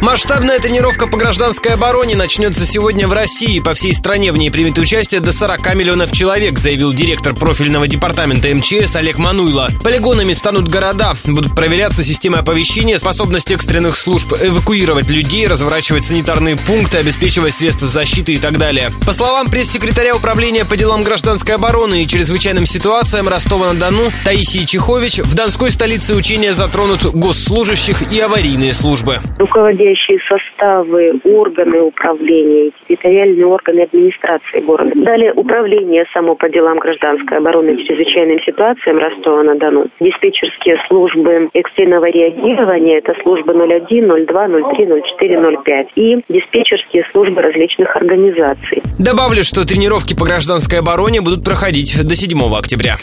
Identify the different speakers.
Speaker 1: Масштабная тренировка по гражданской обороне начнется сегодня в России. По всей стране в ней примет участие до 40 миллионов человек, заявил директор профильного департамента МЧС Олег Мануйло. Полигонами станут города. Будут проверяться системы оповещения, способность экстренных служб эвакуировать людей, разворачивать санитарные пункты, обеспечивать средства защиты и так далее. По словам пресс-секретаря Управления по делам гражданской обороны и чрезвычайным ситуациям Ростова-на-Дону Таисии Чехович, в Донской столице учения затронут госслужащих и аварийные службы.
Speaker 2: Руководящие составы, органы управления, территориальные органы администрации города. Далее управление само по делам гражданской обороны и чрезвычайным ситуациям Ростова-на-Дону. Диспетчерские службы экстренного реагирования, это службы 01, 02, 03, 04, 05 и диспетчерские службы различных организаций.
Speaker 1: Добавлю, что тренировки по гражданской обороне будут проходить до 7 октября.